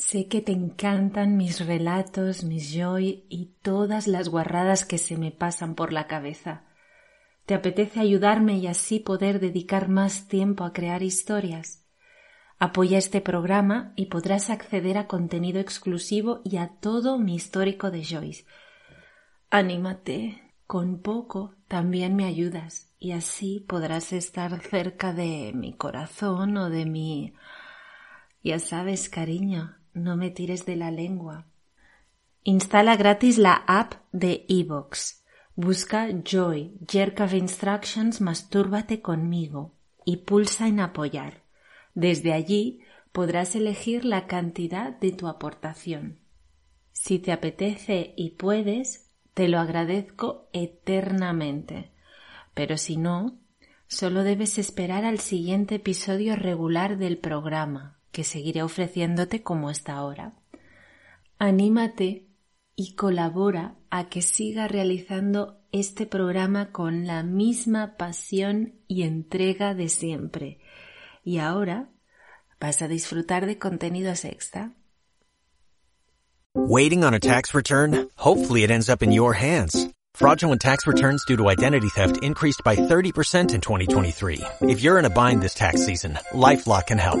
Sé que te encantan mis relatos, mis joy y todas las guarradas que se me pasan por la cabeza. ¿Te apetece ayudarme y así poder dedicar más tiempo a crear historias? Apoya este programa y podrás acceder a contenido exclusivo y a todo mi histórico de Joyce. Anímate, con poco también me ayudas y así podrás estar cerca de mi corazón o de mi... Ya sabes, cariño, no me tires de la lengua. Instala gratis la app de Evox. Busca Joy, Jerk of Instructions, Mastúrbate conmigo y pulsa en apoyar. Desde allí podrás elegir la cantidad de tu aportación. Si te apetece y puedes, te lo agradezco eternamente. Pero si no, solo debes esperar al siguiente episodio regular del programa, que seguiré ofreciéndote como hasta ahora. Anímate y colabora a que siga realizando este programa con la misma pasión y entrega de siempre. Y ahora vas a disfrutar de contenidos extra. Waiting on a tax return? Hopefully it ends up in your hands. Fraudulent tax returns due to identity theft increased by 30% in 2023. If you're in a bind this tax season, LifeLock can help.